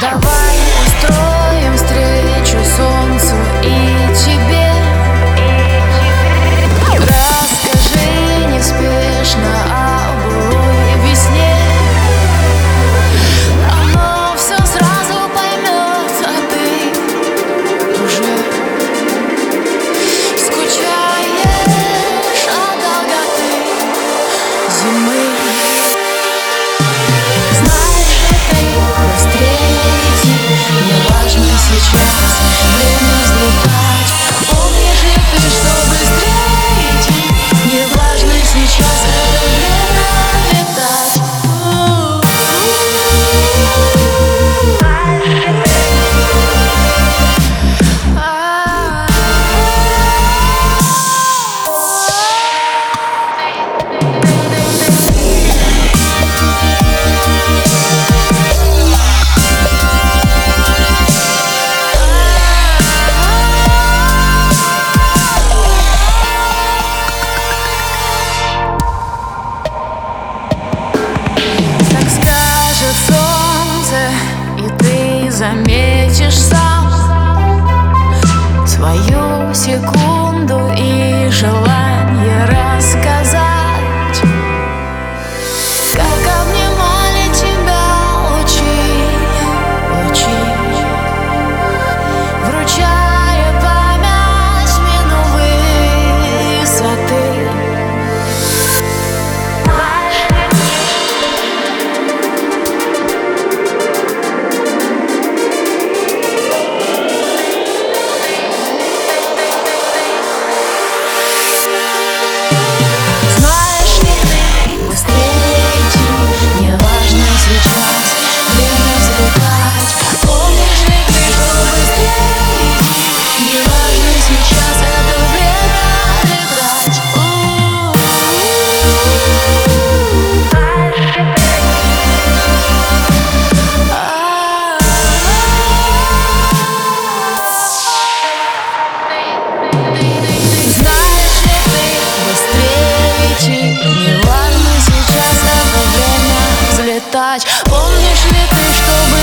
Давай. you cool. Помнишь ли ты, чтобы